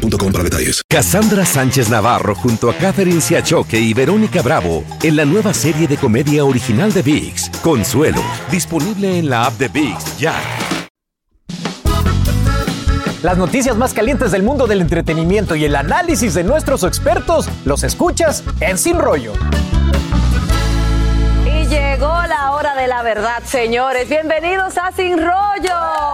boostmobile.com para detalles. Cassandra Sánchez Navarro junto a Catherine Siachoque y Verónica Bravo en la nueva serie de comedia original de VIX, Consuelo, disponible en la app de VIX ya. Las noticias más calientes del mundo del entretenimiento y el análisis de nuestros expertos los escuchas en Sin Rollo. Y llegó la hora de la verdad, señores. Bienvenidos a Sin Rollo.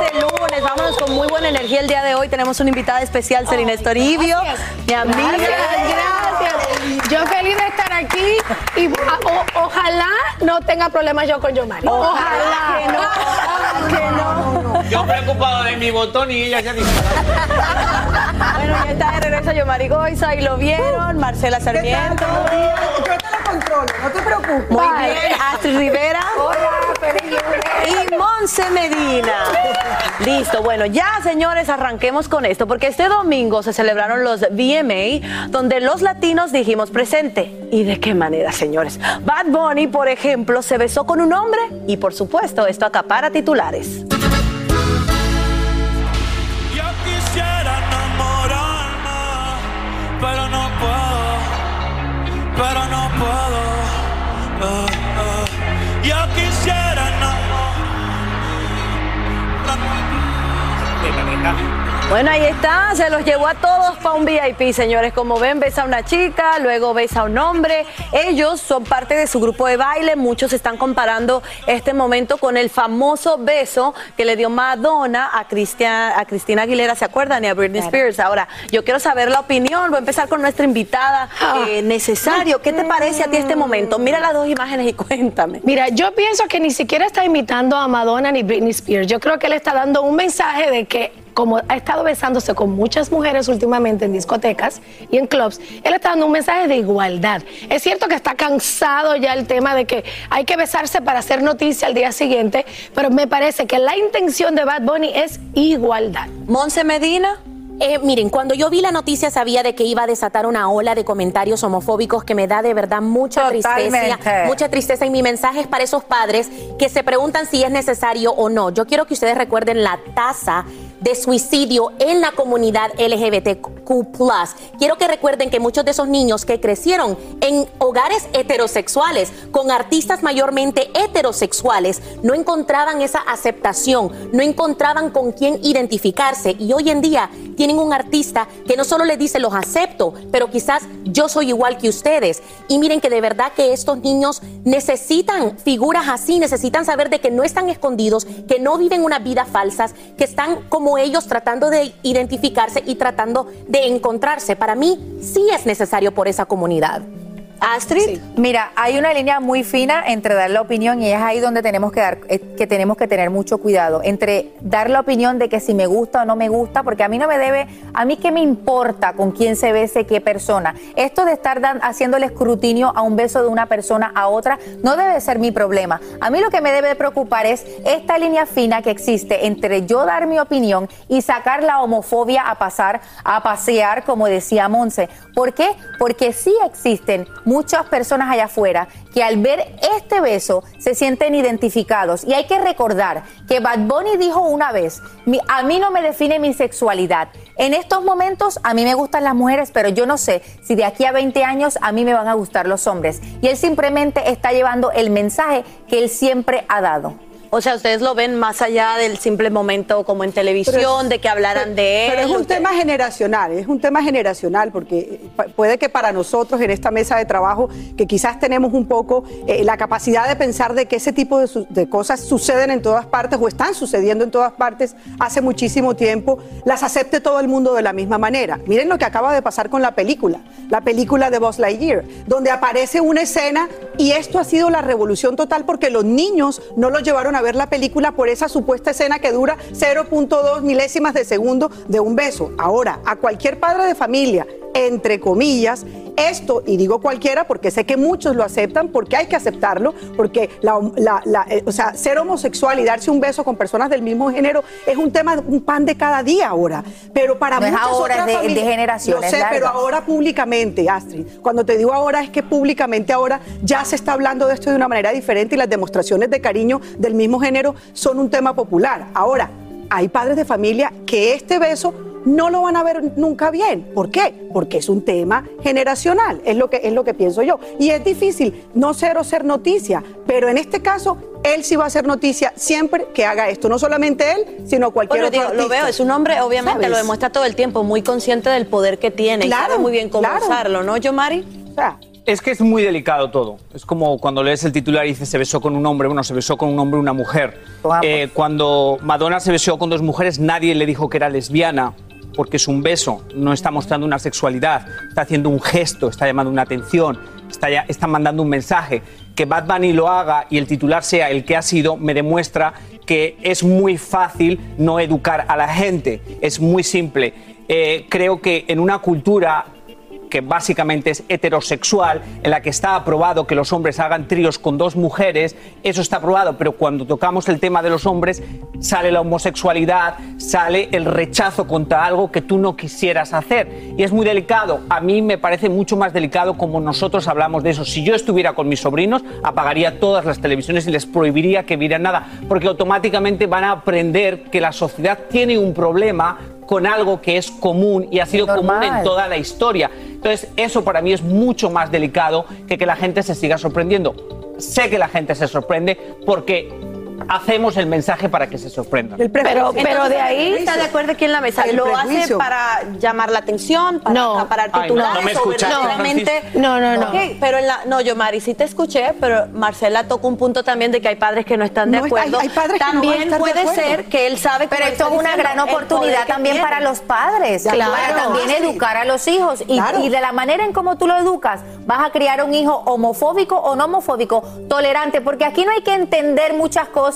Este lunes, vámonos con muy buena energía el día de hoy. Tenemos una invitada especial, Serena Estoribio, mi amiga. Gracias. Yo feliz de estar aquí y o- ojalá no tenga problemas yo con Yomari. Ojalá que no, ojalá que no. Yo preocupado de mi botón y ella ya dice. Bueno, ya está de regreso Yomari Goiza y lo vieron, Marcela Sarmiento. Yo te lo controlo, no te preocupes. Muy bien, Astrid Rivera. Hola, feliz lunes. y Monse Medina. Listo, bueno, ya señores, arranquemos con esto, porque este domingo se celebraron los VMA, donde los latinos dijimos presente. ¿Y de qué manera, señores? Bad Bunny, por ejemplo, se besó con un hombre y, por supuesto, esto acapara titulares. Pero no puedo, pero no puedo. Bueno, ahí está, se los llevó a todos para un VIP, señores. Como ven, besa a una chica, luego besa a un hombre. Ellos son parte de su grupo de baile. Muchos están comparando este momento con el famoso beso que le dio Madonna a, Cristian- a Cristina Aguilera, ¿se acuerdan? Y a Britney Spears. Ahora, yo quiero saber la opinión. Voy a empezar con nuestra invitada. eh, necesario, ¿qué te parece a ti este momento? Mira las dos imágenes y cuéntame. Mira, yo pienso que ni siquiera está imitando a Madonna ni Britney Spears. Yo creo que él está dando un mensaje de que como ha estado besándose con muchas mujeres últimamente en discotecas y en clubs, él está dando un mensaje de igualdad. Es cierto que está cansado ya el tema de que hay que besarse para hacer noticia al día siguiente, pero me parece que la intención de Bad Bunny es igualdad. Monse Medina. Eh, miren, cuando yo vi la noticia sabía de que iba a desatar una ola de comentarios homofóbicos que me da de verdad mucha Totalmente. tristeza, mucha tristeza y mi mensaje es para esos padres que se preguntan si es necesario o no. Yo quiero que ustedes recuerden la tasa de suicidio en la comunidad LGBTQ+. Quiero que recuerden que muchos de esos niños que crecieron en hogares heterosexuales con artistas mayormente heterosexuales no encontraban esa aceptación, no encontraban con quién identificarse y hoy en día tienen un artista que no solo les dice los acepto, pero quizás yo soy igual que ustedes. Y miren que de verdad que estos niños necesitan figuras así, necesitan saber de que no están escondidos, que no viven unas vidas falsas, que están como ellos tratando de identificarse y tratando de encontrarse. Para mí sí es necesario por esa comunidad. Astrid. Mira, hay una línea muy fina entre dar la opinión y es ahí donde tenemos que dar, eh, que tenemos que tener mucho cuidado entre dar la opinión de que si me gusta o no me gusta, porque a mí no me debe, a mí qué me importa con quién se bese qué persona. Esto de estar dan- haciendo el escrutinio a un beso de una persona a otra no debe ser mi problema. A mí lo que me debe preocupar es esta línea fina que existe entre yo dar mi opinión y sacar la homofobia a pasar, a pasear, como decía Monse. ¿Por qué? Porque sí existen muchas personas allá afuera que al ver este beso se sienten identificados. Y hay que recordar que Bad Bunny dijo una vez, "Mi- a mí no me define mi sexualidad. En estos momentos a mí me gustan las mujeres, pero yo no sé si de aquí a 20 años a mí me van a gustar los hombres. Y él simplemente está llevando el mensaje que él siempre ha dado. O sea, ustedes lo ven más allá del simple momento como en televisión, de que hablaran de él. Pero es un Ustedes- tema generacional, es un tema generacional, porque pa- puede que para nosotros en esta mesa de trabajo, que quizás tenemos un poco eh, la capacidad de pensar de que ese tipo de, su- de cosas suceden en todas partes o están sucediendo en todas partes hace muchísimo tiempo, las acepte todo el mundo de la misma manera. Miren lo que acaba de pasar con la película, la película de Buzz Lightyear, donde aparece una escena Y esto ha sido la revolución total porque los niños no los llevaron a ver la película por esa supuesta escena que dura 0.2 milésimas de segundo de un beso. Ahora, a cualquier padre de familia, entre comillas, esto, y digo cualquiera porque sé que muchos lo aceptan, porque hay que aceptarlo, porque la, la- la- eh, o sea, ser homosexual y darse un beso con personas del mismo género es un tema, un pan de cada día ahora. Pero para No es muchas ahora, otras es de- es de familias- generaciones Lo sé, pero ahora públicamente, Astrid. Cuando te digo ahora es que públicamente ahora ya se está hablando de esto de una manera diferente y las demostraciones de cariño del mismo género son un tema popular. Ahora, hay padres de familia que este beso no lo van a ver nunca bien. ¿Por qué? Porque es un tema generacional, es lo que, es lo que pienso yo. Y es difícil no ser o ser noticia, pero en este caso, él sí va a ser noticia siempre que haga esto. No solamente él, sino cualquier Bueno, otro digo, lo veo, es un hombre, obviamente, ¿Sabes? lo demuestra todo el tiempo, muy consciente del poder que tiene y Claro, sabe muy bien cómo claro. usarlo, ¿no, yo, Mari? O sea, Es que es muy delicado todo. Es como cuando lees el titular y dice se besó con un hombre, bueno, se besó con un hombre y una mujer. Eh, cuando Madonna se besó con dos mujeres, nadie le dijo que era lesbiana, porque es un beso, no está mostrando una sexualidad, está haciendo un gesto, está llamando una atención, está, mandando un mensaje. Que Bad Bunny lo haga y el titular sea el que ha sido, me demuestra que es muy fácil no educar a la gente. Es muy simple. Eh, creo que en una cultura que básicamente es heterosexual, en la que está aprobado que los hombres hagan tríos con dos mujeres, eso está aprobado, pero cuando tocamos el tema de los hombres sale la homosexualidad, sale el rechazo contra algo que tú no quisieras hacer. Y es muy delicado. A mí me parece mucho más delicado como nosotros hablamos de eso. Si yo estuviera con mis sobrinos, apagaría todas las televisiones y les prohibiría que vieran nada, porque automáticamente van a aprender que la sociedad tiene un problema con algo que es común y ha sido común en toda la historia. Entonces, eso para mí es mucho más delicado que que la gente se siga sorprendiendo. Sé que la gente se sorprende porque hacemos el mensaje para que se sorprendan. Pero, pero de ahí. ¿Está de acuerdo aquí en la mesa? El ¿Lo hace prejuicio. para llamar la atención, para No. acaparar Ay, no, titulares? no me o escuchaste, verdaderamente-. No, no, no. Ok, pero en la, no, yo Mari, sí te escuché, pero Marcela tocó un punto también de que hay padres que no están de No, hay- acuerdo. hay padres que no van a también estar de puede acuerdo. ser que él sabe Pero como esto es una gran oportunidad que también tiene. para los padres, Claro. para también educar a los hijos. Y, Claro. y de la manera en cómo tú lo educas, vas a criar un hijo homofóbico o no homofóbico, tolerante, porque aquí no hay que entender muchas cosas.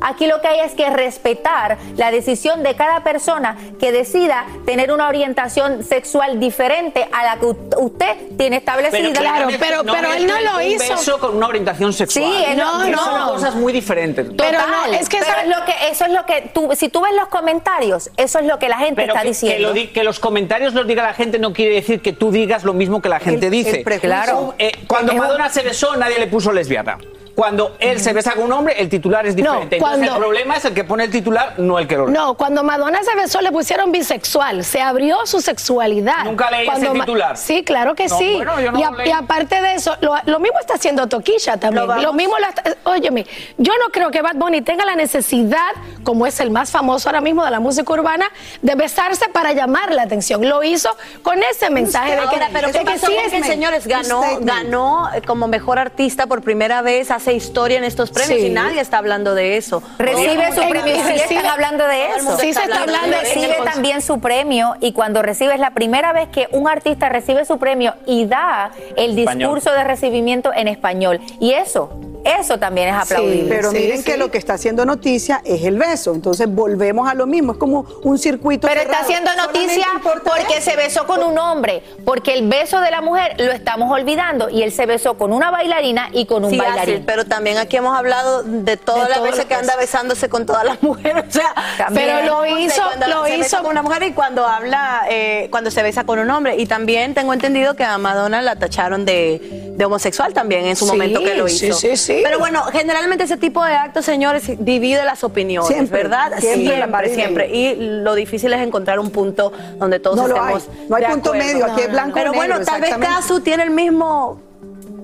Aquí lo que hay es que respetar la decisión de cada persona que decida tener una orientación sexual diferente a la que usted tiene establecida. claro, pero- pero él no lo un hizo. beso con una orientación sexual. Sí, él No, no, no, Son no. cosas muy diferentes. Pero Total, no, es que pero es lo que eso es lo que tú si tú ves los comentarios, eso es lo que la gente Pero está que, que diciendo. lo di- que los comentarios los diga la gente no quiere decir que tú digas lo mismo que la gente El- dice. el. Claro. Eh, cuando Madonna se besó, nadie le puso lesbiana. Cuando él se besa con un hombre, el titular es diferente. Entonces cuando- el problema es el que pone el titular, no el que lo lee. No, cuando Madonna se besó le pusieron bisexual, se abrió su sexualidad. Nunca leí ese Cuando Ma- titular. Sí, claro que No, sí. bueno, yo no y, lo a- leí. y aparte de eso, lo, lo mismo está haciendo Toquilla también. Lo mismo lo está, óyeme, yo no creo que Bad Bunny tenga la necesidad, como es el más famoso ahora mismo de la música urbana, de besarse para llamar la atención. Lo hizo con ese mensaje de que, Ahora, pero de ¿qué que sí con es que, señores, ganó, ganó como mejor artista por primera vez, hace historia en estos premios Sí. y nadie está hablando de eso. Recibe su premio sí están hablando de eso. Sí se está hablando de recibe también su premio y cuando recibe es la primera vez que un artista recibe su premio y da el Español. discurso de recibimiento en español y eso eso también es aplaudible. Pero Sí, miren sí. que lo que está haciendo noticia es el beso. Entonces volvemos a lo mismo. Es como un circuito. Pero está haciendo noticia porque eso. se besó con un hombre, porque el beso de la mujer lo estamos olvidando y él se besó con una bailarina y con un Sí, bailarín. Pero también aquí hemos hablado de todas De las veces que anda es. besándose con todas las mujeres. O sea, También. Pero lo hizo- cuando lo se besa hizo- con una mujer y cuando habla, eh, cuando se besa con un hombre. Y también tengo entendido que a Madonna la tacharon de, de homosexual también en su Sí, momento que lo sí, hizo. sí, sí. Pero bueno, generalmente ese tipo de actos, señores, divide las opiniones, Siempre, ¿verdad? siempre, siempre. Y lo difícil es encontrar un punto donde todos No lo estemos hay. No hay de punto acuerdo. medio. Aquí es blanco Pero bueno, negro, tal vez. Casu tiene el mismo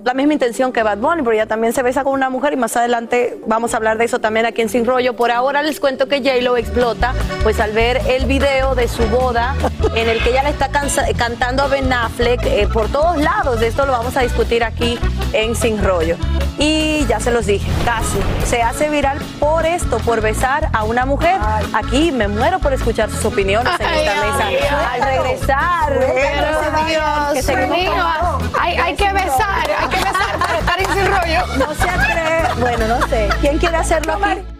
la misma intención que Bad Bunny, pero ella también se besa con una mujer y más adelante vamos a hablar de eso también aquí en Sin Rollo. Por ahora les cuento que J-Lo explota, pues al ver el video de su boda en el que ella le está cantando a Ben Affleck eh, por todos lados. De esto lo vamos a discutir aquí en Sin Rollo. Y ya se los dije, Casu se hace viral por esto, por besar a una mujer. Aquí me muero por escuchar sus opiniones en Ay, esta mesa. mío. Al regresar, Pero no se vayan, que Dios seguimos mío, hay, hay que besar, hay que besar para estar en Sin Rollo. No se atreve. Bueno, no sé. ¿Quién quiere hacerlo aquí?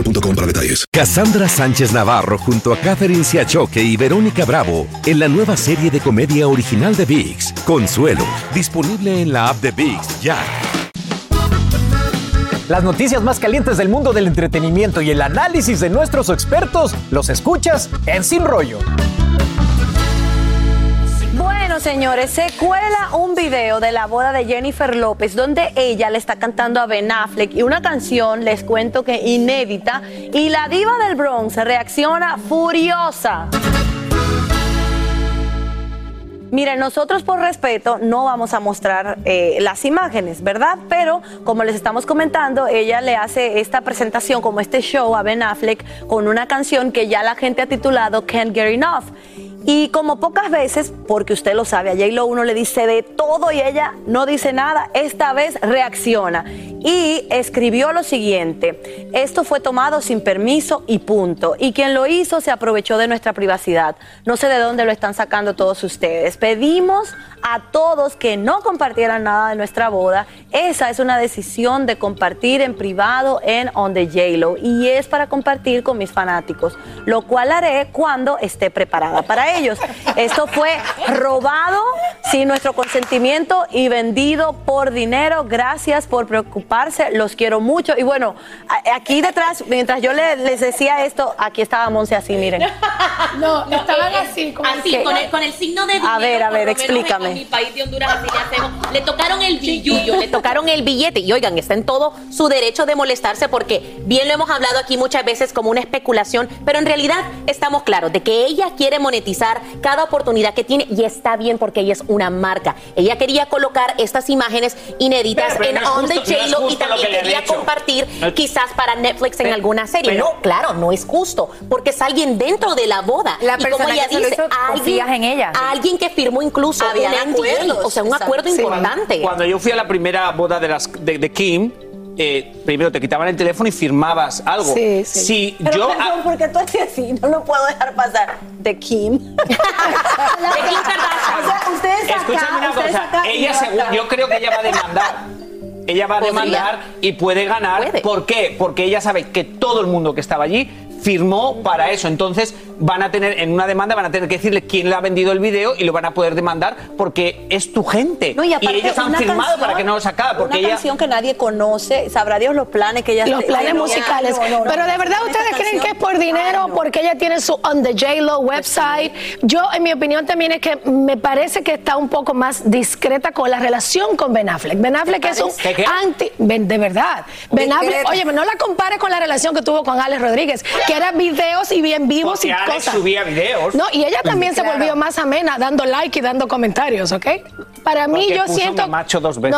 boostmobile.com para detalles. Cassandra Sánchez Navarro junto a Catherine Siachoque y Verónica Bravo en la nueva serie de comedia original de VIX, Consuelo, disponible en la app de VIX ya. Las noticias más calientes del mundo del entretenimiento y el análisis de nuestros expertos los escuchas en Sin Rollo. Señores, se cuela un video de la boda de Jennifer López donde ella le está cantando a Ben Affleck y una canción, les cuento que inédita, y la diva del Bronx reacciona furiosa. Miren, nosotros por respeto no vamos a mostrar eh, las imágenes, ¿verdad? Pero como les estamos comentando, ella le hace esta presentación como este show a Ben Affleck con una canción que ya la gente ha titulado Can't Get Enough. Y como pocas veces, porque usted lo sabe, a J-Lo uno le dice de todo y ella no dice nada, esta vez reacciona y escribió lo siguiente, esto fue tomado sin permiso y punto. Y quien lo hizo se aprovechó de nuestra privacidad. No sé de dónde lo están sacando todos ustedes. Pedimos a todos que no compartieran nada de nuestra boda. Esa es una decisión de compartir en privado en On the J-Lo y es para compartir con mis fanáticos, lo cual haré cuando esté preparada para ellos. Esto fue robado sin nuestro consentimiento y vendido por dinero. Gracias por preocuparse, los quiero mucho. Y bueno, aquí detrás, mientras yo le- les decía esto, aquí estaba Monse así, miren. No, estaban así, como Así, que- con el, con el signo de dinero. A ver, a ver, explícame. En mi país de Honduras así le hacemos. Le tocaron el billullo, le tocaron el billete. Y oigan, está en todo su derecho de molestarse porque bien lo hemos hablado aquí muchas veces como una especulación, pero en realidad estamos claros de que ella quiere monetizar cada oportunidad que tiene y está bien porque ella es una marca. Ella quería colocar estas imágenes inéditas Pero- pero en no On the no J-Lo y también quería compartir No- quizás para Netflix en Pero- alguna serie. pero- no, claro, no es justo porque es alguien dentro de la boda. La y como ella dice, hizo, confías en ella. Alguien que firmó incluso Habían un NDA, o sea, un acuerdo Sí. importante. Cuando yo fui a la primera boda de, las, de, de Kim, eh, primero te quitaban el teléfono y firmabas algo. Sí, sí. Si Pero yo. perdón, porque tú estás así, no lo puedo dejar pasar. De Kim. De Kim Kardashian. O sea, ustedes acá, Escúchame una ustedes cosa. acá Ella, yo según, acá. yo creo que ella va a demandar. Ella va a Podría. demandar y puede ganar. Puede. ¿Por qué? Porque ella sabe que todo el mundo que estaba allí firmó para eso. Entonces van a tener, en una demanda, van a tener que decirle quién le ha vendido el video y lo van a poder demandar porque es tu gente. No, y, aparte, ellos han firmado canción- para que no lo sacara. Porque una ella. canción que nadie conoce, sabrá Dios los planes que ella los planes musicales. no, no, no. Pero de verdad ustedes creen que es por dinero, Ay, porque ella tiene su On the J-Lo website. Yo, en mi opinión, también es que me parece que está un poco más discreta con la relación con Ben Affleck. Ben Affleck es un ¿Qué, qué? anti. Ben- de verdad. Ben Affleck, oye, no la compares con la relación que tuvo con Alex Rodríguez, que eran videos y bien vivos Porque y cosas. subía videos. No, y ella también se volvió más amena, dando like y dando comentarios, ¿ok? Para mí, Porque yo puso siento. mi macho dos veces.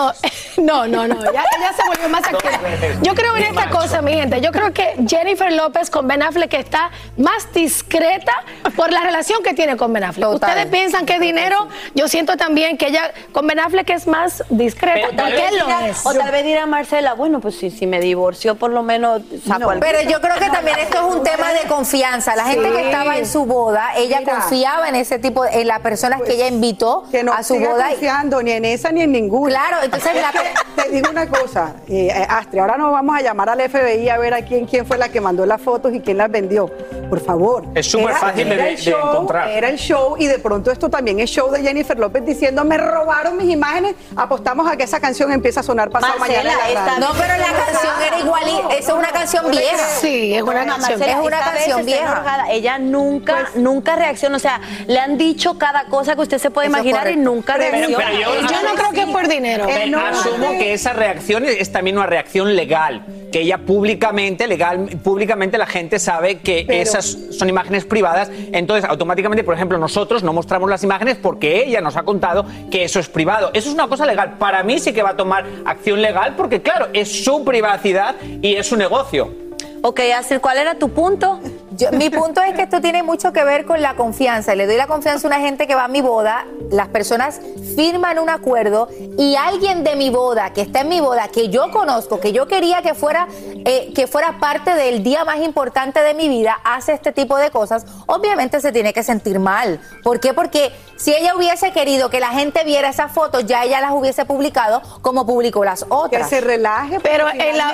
No, no, no, no. Ya, ella se volvió más activa. Yo creo en Mi esta macho. cosa, mi gente. Yo creo que Jennifer López con Ben Affleck está más discreta por la relación que tiene con Ben Affleck. Total. Ustedes piensan que es dinero. Yo siento también que ella con Ben Affleck es más discreta. Pero tal vez lo Dirá- es. O tal vez dirá Marcela, bueno, pues si, si me divorció, por lo menos saco algo. Pero yo creo que también esto es un tema de confianza. La gente que estaba en su boda, ella Mira. confiaba en ese tipo, en las personas que ella invitó Que no a su siga boda. confiando ni en esa ni en ninguna. Claro, entonces la- te digo una cosa, eh, eh, Astrid, ahora nos vamos a llamar al FBI a ver a quién, quién fue la que mandó las fotos y quién las vendió. Por favor. Es súper Era- fácil de- era el de show, encontrar. Era el show y de pronto esto también es show de Jennifer López diciendo me robaron mis imágenes, apostamos a que esa canción empieza a sonar pasado Marcela, mañana. en la esta- radio. No, pero la canción era igual, y- esa es una canción vieja. Sí, es una No, canción. Marcela, es una canción vieja. Ella nunca, nunca reacciona. O sea, le han dicho cada cosa que usted se puede imaginar y nunca Pero- reacciona. pero yo- Yo no creo que es por dinero. Pero no, asumo que esa reacción es también una reacción legal, que ella públicamente, legal, públicamente la gente sabe que esas son imágenes privadas, entonces automáticamente, por ejemplo, nosotros no mostramos las imágenes porque ella nos ha contado que eso es privado. Eso es una cosa legal. Para mí sí que va a tomar acción legal porque, claro, es su privacidad y es su negocio. Ok, Astrid, ¿cuál era tu punto? Yo- mi punto es que esto tiene mucho que ver con la confianza. Le doy la confianza a una gente que va a mi boda, las personas firman un acuerdo y alguien de mi boda, que está en mi boda, que yo conozco, que yo quería que fuera, eh, que fuera parte del día más importante de mi vida, hace este tipo de cosas, obviamente se tiene que sentir mal. ¿Por qué? Porque si ella hubiese querido que la gente viera esas fotos, ya ella las hubiese publicado como publicó las Que otras. se relaje, Pero en la-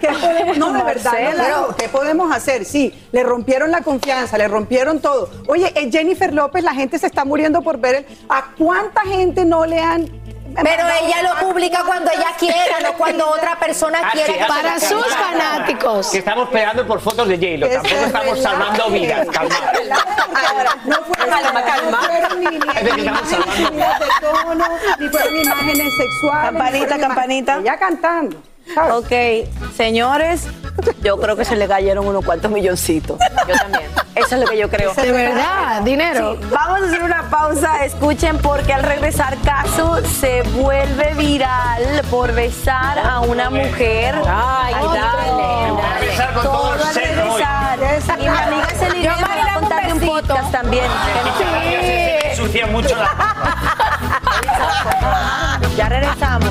¿qué podemos, no, de verdad, no, Marcela. pero ¿qué podemos hacer? Sí, le rompieron la confianza, le rompieron todo. Oye, eh, Jennifer López, la gente se está muriendo por ver el- a cuánta gente no le han Pero ella lo publica cuando ella quiera, no cuando otra persona Ah, quiera. Para sus calma. fanáticos. Que estamos peleando por fotos de J-Lo, tampoco estamos salvando vidas, calma. No fueron, Calma, calma. no fueron ni, imágenes de tono, ni fueron imágenes sexuales. ni Campanita, campanita. Ella cantando. ¿Sabes? Ok, señores, yo creo que se le cayeron unos cuantos milloncitos. Yo también. Eso es lo que yo creo. De verdad, dinero. Sí, vamos a hacer una pausa, escuchen porque al regresar Caso se vuelve viral por besar a una mujer. Ay, dale. besar con todo el al regresar. Y mi amiga Celine Yo, me va a un contar un besito. podcast también. Se ensucia mucho la Ya regresamos.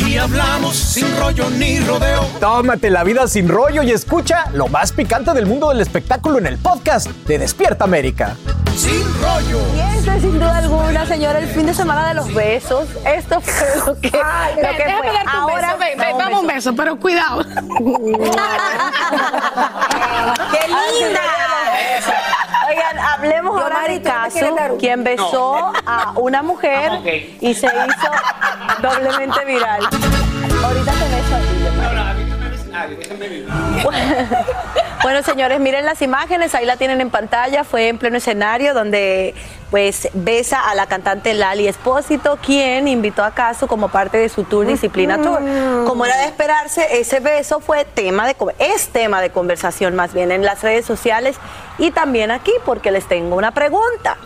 Aquí hablamos sin rollo ni rodeo. Tómate la vida sin rollo y escucha lo más picante del mundo del espectáculo en el podcast de Despierta América. Sin rollo. Y este, sin duda alguna, señora, el fin de semana de los besos. Esto fue lo que, lo Ven, que déjame fue. darte un Ahora, beso, ven, ven, dame un beso, pero cuidado. ¡Qué linda! Oigan, hablemos Yo, ahora Mari, de ¿tú no un- quien besó a una mujer Ok. y se hizo doblemente viral. Ahorita te beso a ti, Yomari. Bueno, señores, miren las imágenes, ahí la tienen en pantalla. Fue en pleno escenario donde pues besa a la cantante Lali Espósito, quien invitó a Caso como parte de su tour Disciplina Tour. Como era de esperarse, ese beso fue tema de es tema de conversación más bien en las redes sociales y también aquí porque les tengo una pregunta.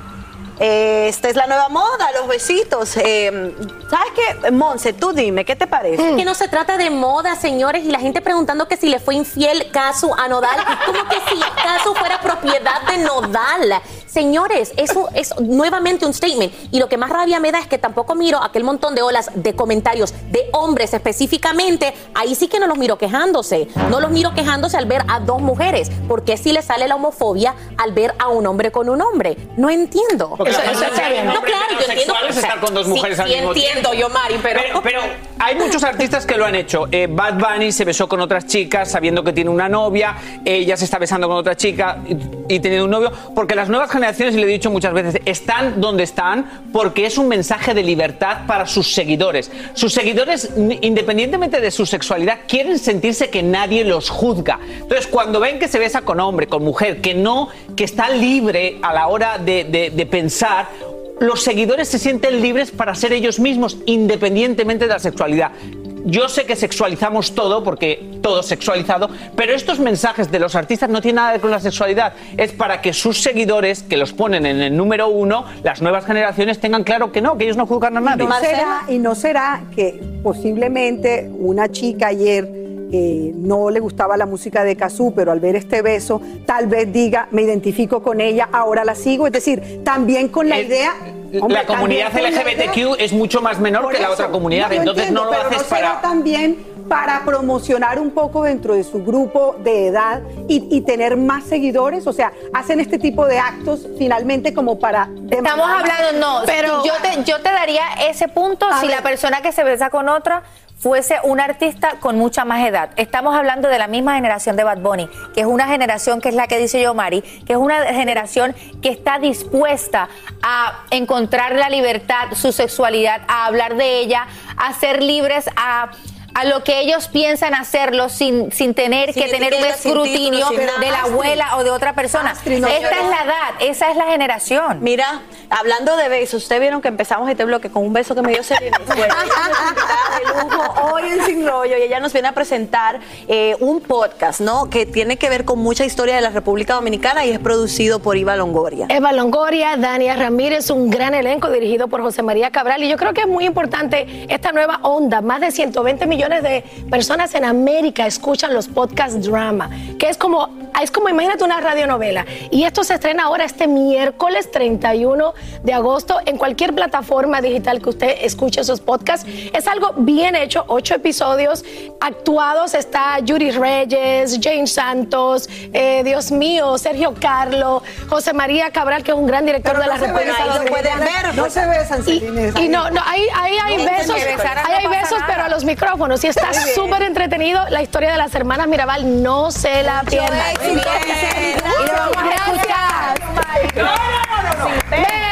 Eh, esta es la nueva moda, los besitos. Eh, ¿Sabes qué? Monse, tú dime, ¿qué te parece? Es que no se trata de moda, señores, y la gente preguntando que si le fue infiel Casu a Nodal, como que si Casu fuera propiedad de Nodal. Señores, eso es nuevamente un statement. Y lo que más rabia me da es que tampoco miro aquel montón de olas de comentarios de hombres específicamente. Ahí sí que no los miro quejándose. No los miro quejándose al ver a dos mujeres. Porque si le sale la homofobia al ver a un hombre con un hombre. No entiendo. Eso- eso bien. No, claro, yo entiendo. es estar con dos Sí, mujeres al sí mismo entiendo tiempo. yo, Mari, pero... Pero, pero hay muchos artistas que lo han hecho. Eh, Bad Bunny se besó con otras chicas sabiendo que tiene una novia, ella se está besando con otra chica y, y teniendo un novio, porque las nuevas generaciones, y le he dicho muchas veces, están donde están porque es un mensaje de libertad para sus seguidores. Sus seguidores, independientemente de su sexualidad, quieren sentirse que nadie los juzga. Entonces, cuando ven que se besa con hombre, con mujer, que no, que está libre a la hora de- de pensar, los seguidores se sienten libres para ser ellos mismos, independientemente de la sexualidad. Yo sé que sexualizamos todo, porque todo es sexualizado, pero estos mensajes de los artistas no tienen nada que ver con la sexualidad. Es para que sus seguidores, que los ponen en el número uno, las nuevas generaciones, tengan claro que no, que ellos no juzgan a nadie. ¿No será, y no será que posiblemente una chica ayer eh, no le gustaba la música de Cazú, pero al ver este beso, tal vez diga, me identifico con ella, ahora la sigo. Es decir, también con la idea... hombre, la comunidad LGBTQ es mucho más menor que la otra comunidad, entonces entiendo, no lo pero haces ¿no será para... también para promocionar un poco dentro de su grupo de edad y, y tener más seguidores, o sea, hacen este tipo de actos finalmente como para Estamos hablando, no, Pero- yo, te, yo te daría ese punto si ver. la persona que se besa con otra fuese un artista con mucha más edad. Estamos hablando de la misma generación de Bad Bunny, que es una generación que es la que dice yo, Mari, que es una generación que está dispuesta a encontrar la libertad, su sexualidad, a hablar de ella, a ser libres, a a lo que ellos piensan hacerlo sin, sin tener Sin que tener un escrutinio título, de la abuela o de otra persona. Astrid, no, Esta es la edad, esa es la generación. Mira, hablando de besos, ustedes vieron que empezamos este bloque con un beso que me dio Selena. De lujo hoy en Sin Rollo y ella nos viene a presentar eh, un podcast, ¿no? Que tiene que ver con mucha historia de la República Dominicana y es producido por Iva Longoria. Eva Longoria, Dania Ramírez, un gran elenco dirigido por José María Cabral. Y yo creo que es muy importante esta nueva onda. Más de 120 millones de personas en América escuchan los podcast drama, que es como, es como imagínate una radionovela. Y esto se estrena ahora este miércoles 31 de agosto en cualquier plataforma digital que usted escuche esos podcasts. Es algo bien hecho, ocho episodios actuados. Está Yuri Reyes, Jane Santos, eh, Dios mío, Sergio Carlo, José María Cabral, que es un gran director Pero de la no se República Dominicana. ver, No se besan, Y, y no, no, ahí, ahí hay No, besos, ahí hay no besos, nada. pero a los micrófonos. Y está súper entretenido la historia de las hermanas Mirabal. No se la pierdan. Y lo vamos a escuchar. Beso, beso,